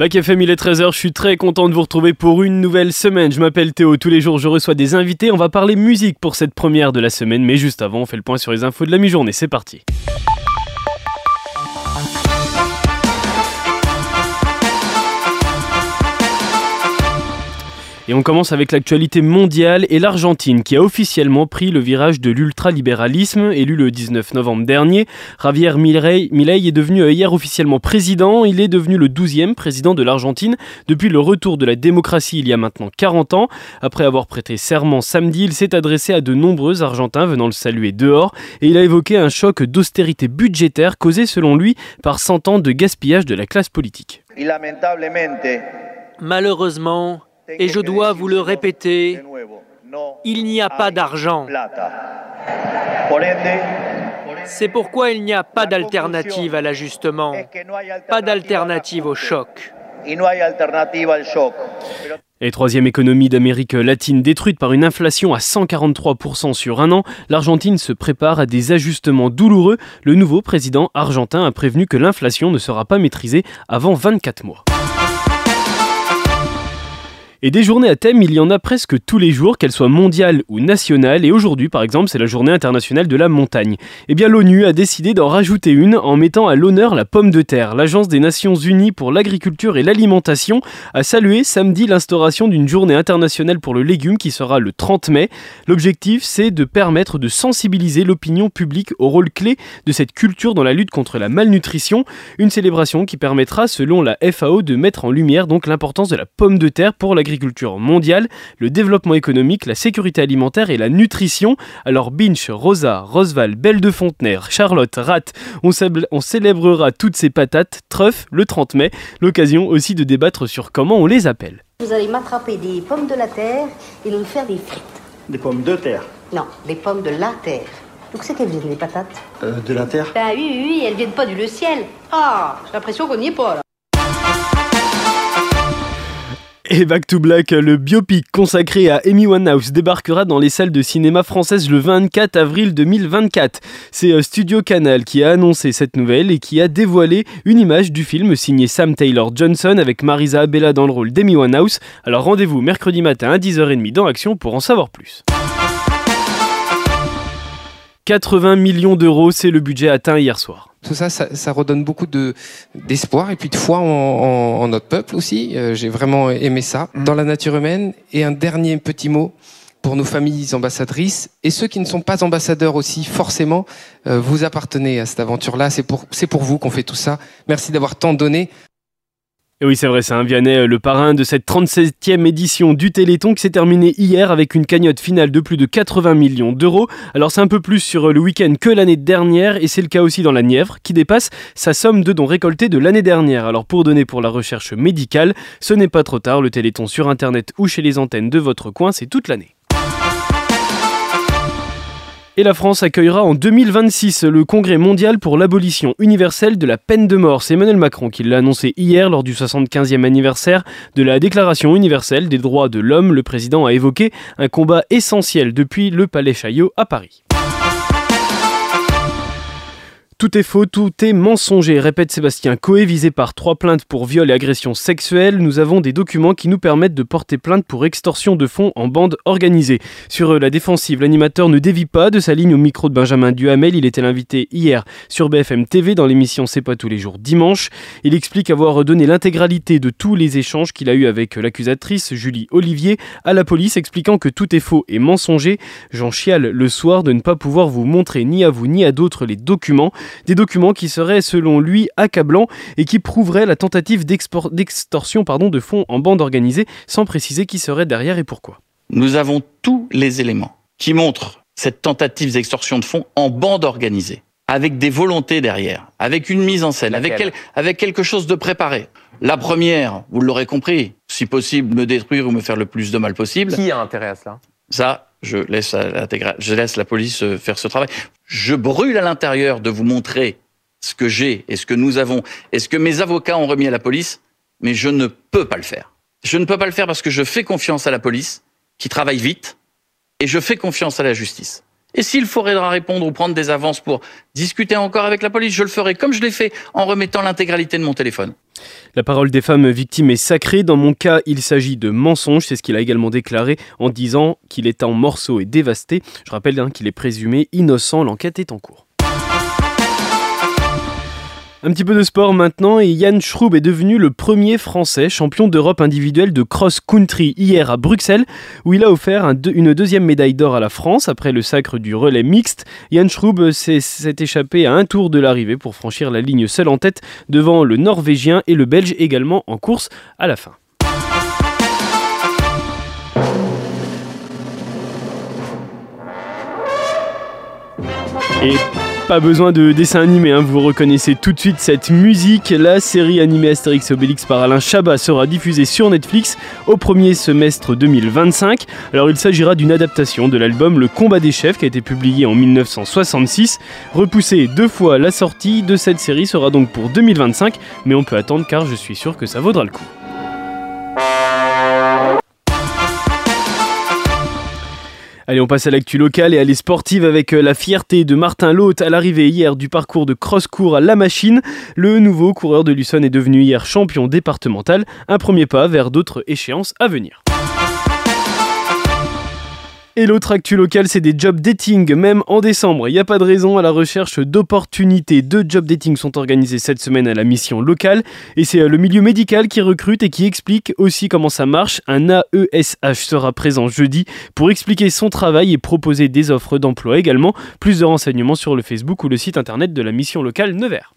Bac FM, il est 13h, je suis très content de vous retrouver pour une nouvelle semaine. Je m'appelle Théo, tous les jours je reçois des invités, on va parler musique pour cette première de la semaine, mais juste avant on fait le point sur les infos de la mi-journée, c'est parti. Et on commence avec l'actualité mondiale et l'Argentine qui a officiellement pris le virage de l'ultralibéralisme. Élu le 19 novembre dernier, Javier Milei, est devenu hier officiellement président. Il est devenu le 12e président de l'Argentine depuis le retour de la démocratie il y a maintenant 40 ans. Après avoir prêté serment samedi, il s'est adressé à de nombreux Argentins venant le saluer dehors et il a évoqué un choc d'austérité budgétaire causé selon lui par 100 ans de gaspillage de la classe politique. Malheureusement, et je dois vous le répéter, il n'y a pas d'argent. C'est pourquoi il n'y a pas d'alternative à l'ajustement, pas d'alternative au choc. Et troisième économie d'Amérique latine détruite par une inflation à 143% sur un an, l'Argentine se prépare à des ajustements douloureux. Le nouveau président argentin a prévenu que l'inflation ne sera pas maîtrisée avant 24 mois. Et des journées à thème, il y en a presque tous les jours, qu'elles soient mondiales ou nationales. Et aujourd'hui, par exemple, c'est la journée internationale de la montagne. Eh bien, l'ONU a décidé d'en rajouter une en mettant à l'honneur la pomme de terre. L'Agence des Nations Unies pour l'agriculture et l'alimentation a salué samedi l'instauration d'une journée internationale pour le légume qui sera le 30 mai. L'objectif, c'est de permettre de sensibiliser l'opinion publique au rôle clé de cette culture dans la lutte contre la malnutrition. Une célébration qui permettra, selon la FAO, de mettre en lumière donc l'importance de la pomme de terre pour l'agriculture l'agriculture mondiale, le développement économique, la sécurité alimentaire et la nutrition. Alors Binch, Rosa, Rosval, Belle de Fontenay, Charlotte, Rat, on, on célébrera toutes ces patates, truffes, le 30 mai, l'occasion aussi de débattre sur comment on les appelle. Vous allez m'attraper des pommes de la terre et nous faire des frites. Des pommes de terre Non, des pommes de la terre. Donc c'est qu'elles viennent les patates? Euh, De la terre? Ben oui, oui, oui, elles viennent pas du ciel. Ah, j'ai l'impression qu'on n'y est pas là. Et Back to Black, le biopic consacré à Amy Winehouse débarquera dans les salles de cinéma françaises le 24 avril 2024. C'est euh, Studio Canal qui a annoncé cette nouvelle et qui a dévoilé une image du film signé Sam Taylor Johnson avec Marisa Abella dans le rôle d'Amy Winehouse. Alors rendez-vous mercredi matin à 10h30 dans Action pour en savoir plus. 80 millions d'euros, c'est le budget atteint hier soir. Tout ça, ça, redonne beaucoup de d'espoir et puis de foi en, notre peuple aussi. Euh, j'ai vraiment aimé ça. Mm. Dans la nature humaine. Et un dernier petit mot pour nos familles ambassadrices et ceux qui ne sont pas ambassadeurs aussi, forcément, euh, vous appartenez à cette aventure-là. C'est pour, c'est pour vous qu'on fait tout ça. Merci d'avoir tant donné. Et oui, c'est vrai, c'est un Vianney, euh, le parrain de cette 37e édition du Téléthon qui s'est terminée hier avec une cagnotte finale de plus de 80 millions d'euros. Alors c'est un peu plus sur euh, le week-end que l'année dernière et c'est le cas aussi dans la Nièvre qui dépasse sa somme de dons récoltés de l'année dernière. Alors pour donner pour la recherche médicale, ce n'est pas trop tard, le Téléthon sur Internet ou chez les antennes de votre coin, c'est toute l'année. Et la France accueillera en 2026 le congrès mondial pour l'abolition universelle de la peine de mort. C'est Emmanuel Macron qui l'a annoncé hier lors du 75e anniversaire de la Déclaration universelle des droits de l'homme. Le président a évoqué un combat essentiel depuis le Palais Chaillot à Paris. Tout est faux, tout est mensonger, répète Sébastien Coé, visé par trois plaintes pour viol et agression sexuelle. Nous avons des documents qui nous permettent de porter plainte pour extorsion de fonds en bande organisée. Sur la défensive, l'animateur ne dévie pas de sa ligne au micro de Benjamin Duhamel. Il était l'invité hier sur BFM TV dans l'émission C'est pas tous les jours dimanche. Il explique avoir donné l'intégralité de tous les échanges qu'il a eu avec l'accusatrice Julie Olivier à la police, expliquant que tout est faux et mensonger. J'en chiale le soir de ne pas pouvoir vous montrer ni à vous ni à d'autres les documents. Des documents qui seraient selon lui accablants et qui prouveraient la tentative d'extorsion de fonds en bande organisée sans préciser qui serait derrière et pourquoi. Nous avons tous les éléments qui montrent cette tentative d'extorsion de fonds en bande organisée, avec des volontés derrière, avec une mise en scène, avec, avec quelque chose de préparé. La première, vous l'aurez compris, si possible, me détruire ou me faire le plus de mal possible. Qui a intérêt à cela? Ça, je laisse, la police euh, faire ce travail. Je brûle à l'intérieur de vous montrer ce que j'ai et ce que nous avons et ce que mes avocats ont remis à la police, mais je ne peux pas le faire. Je ne peux pas le faire parce que je fais confiance à la police, qui travaille vite, et je fais confiance à la justice. Et s'il faudra répondre ou prendre des avances pour discuter encore avec la police, je le ferai comme je l'ai fait en remettant l'intégralité de mon téléphone. La parole des femmes victimes est sacrée. Dans mon cas, il s'agit de mensonge. C'est ce qu'il a également déclaré en disant qu'il est en morceaux et dévasté. Je rappelle hein, qu'il est présumé innocent. L'enquête est en cours. Un petit peu de sport maintenant et Yann Schroub est devenu le premier Français champion d'Europe individuel de cross-country hier à Bruxelles où il a offert une deuxième médaille d'or à la France après le sacre du relais mixte. Yann Schroub s'est échappé à un tour de l'arrivée pour franchir la ligne seul en tête devant le Norvégien et le Belge également en course à la fin. Pas besoin de dessin animé, hein, vous reconnaissez tout de suite cette musique. La série animée Astérix et Obélix par Alain Chabat sera diffusée sur Netflix au premier semestre 2025. Alors il s'agira d'une adaptation de l'album Le combat des chefs qui a été publié en 1966. Repoussé deux fois, la sortie de cette série sera donc pour 2025, mais on peut attendre car je suis sûr que ça vaudra le coup. Allez, on passe à l'actu locale et à les sportives avec euh, la fierté de Martin Loth à l'arrivée hier du parcours de cross-court à La Machine. Le nouveau coureur de Luçon est devenu hier champion départemental, un premier pas vers d'autres échéances à venir. Et l'autre actu local, c'est des job dating, même en décembre. Il n'y a pas de raison à la recherche d'opportunités. Deux job dating sont organisés cette semaine à la mission locale. Et c'est euh, le milieu médical qui recrute et qui explique aussi comment ça marche. Un AESH sera présent jeudi pour expliquer son travail et proposer des offres d'emploi également. Plus de renseignements sur le Facebook ou le site internet de la mission locale Nevers.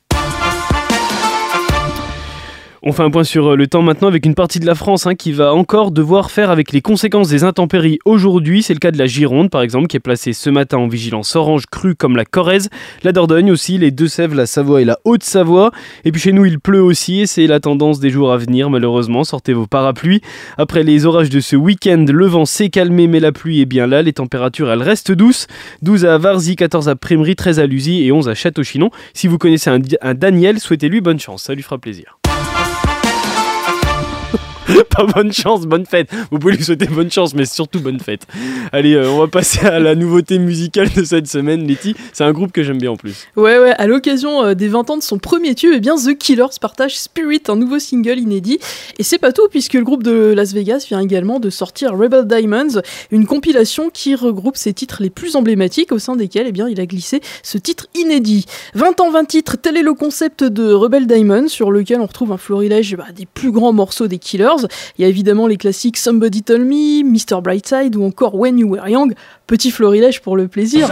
On fait un point sur euh, le temps maintenant avec une partie de la France hein, qui va encore devoir faire avec les conséquences des intempéries aujourd'hui. C'est le cas de la Gironde par exemple qui est placée ce matin en vigilance orange crue comme la Corrèze, la Dordogne aussi, les Deux-Sèvres, la Savoie et la Haute-Savoie. Et puis chez nous il pleut aussi et c'est la tendance des jours à venir malheureusement. Sortez vos parapluies. Après les orages de ce week-end, le vent s'est calmé mais la pluie est bien là. Les températures elles restent douces. 12 à Varzy, 14 à Primerie, 13 à Lusy et 11 à Château-Chinon. Si vous connaissez un, un Daniel, souhaitez-lui bonne chance, ça lui fera plaisir. pas bonne chance, bonne fête. Vous pouvez lui souhaiter bonne chance, mais surtout bonne fête. Allez, euh, on va passer à la nouveauté musicale de cette semaine, Letty. C'est un groupe que j'aime bien en plus. Ouais, ouais, à l'occasion euh, des 20 ans de son premier tube, eh bien The Killers partage Spirit, un nouveau single inédit. Et c'est pas tout, puisque le groupe de Las Vegas vient également de sortir Rebel Diamonds, une compilation qui regroupe ses titres les plus emblématiques, au sein desquels eh bien, il a glissé ce titre inédit. 20 ans, 20 titres, tel est le concept de Rebel Diamonds, sur lequel on retrouve un florilège bah, des plus grands morceaux des Killers. Il y a évidemment les classiques Somebody Told Me, Mr. Brightside ou encore When You Were Young. Petit florilège pour le plaisir.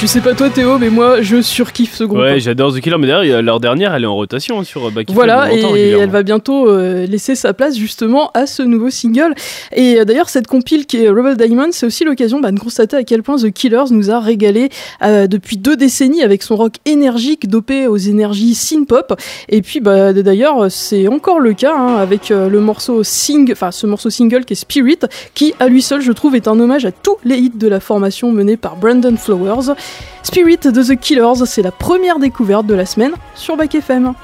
Je sais pas toi Théo, mais moi je surkiffe ce groupe. Ouais, j'adore The Killer, mais d'ailleurs leur dernière elle est en rotation sur euh, Back Voilà, et elle va bientôt euh, laisser sa place justement à ce nouveau single. Et euh, d'ailleurs cette compile qui est Rebel Diamond, c'est aussi l'occasion bah, de constater à quel point The Killers nous a régalé depuis deux décennies avec son rock énergique dopé aux énergies synth-pop. Et puis bah, d'ailleurs c'est encore le cas hein, avec le morceau sing, enfin ce morceau single qui est Spirit, qui à lui seul je trouve est un hommage à tous les hits de la formation menée par Brandon Flowers. Spirit de The Killers, c'est la première découverte de la semaine sur Back FM.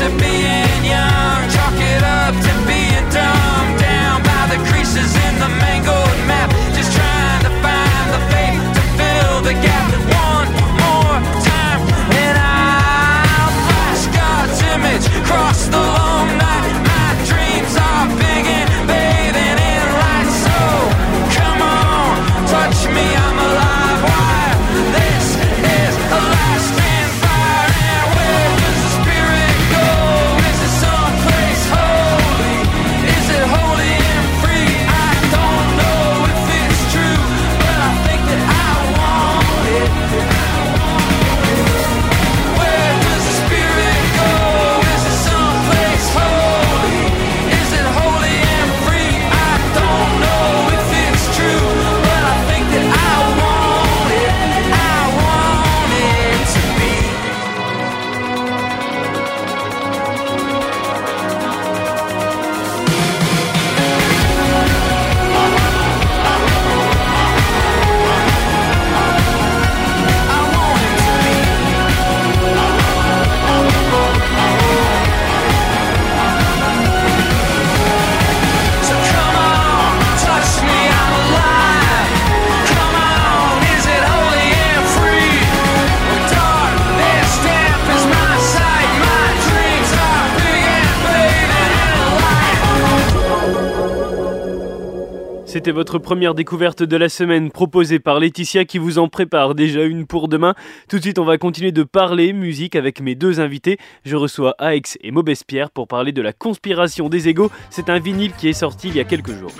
to being C'était votre première découverte de la semaine proposée par Laetitia qui vous en prépare déjà une pour demain. Tout de suite, on va continuer de parler musique avec mes deux invités. Je reçois Aix et Maubespierre pour parler de la conspiration des égaux. C'est un vinyle qui est sorti il y a quelques jours.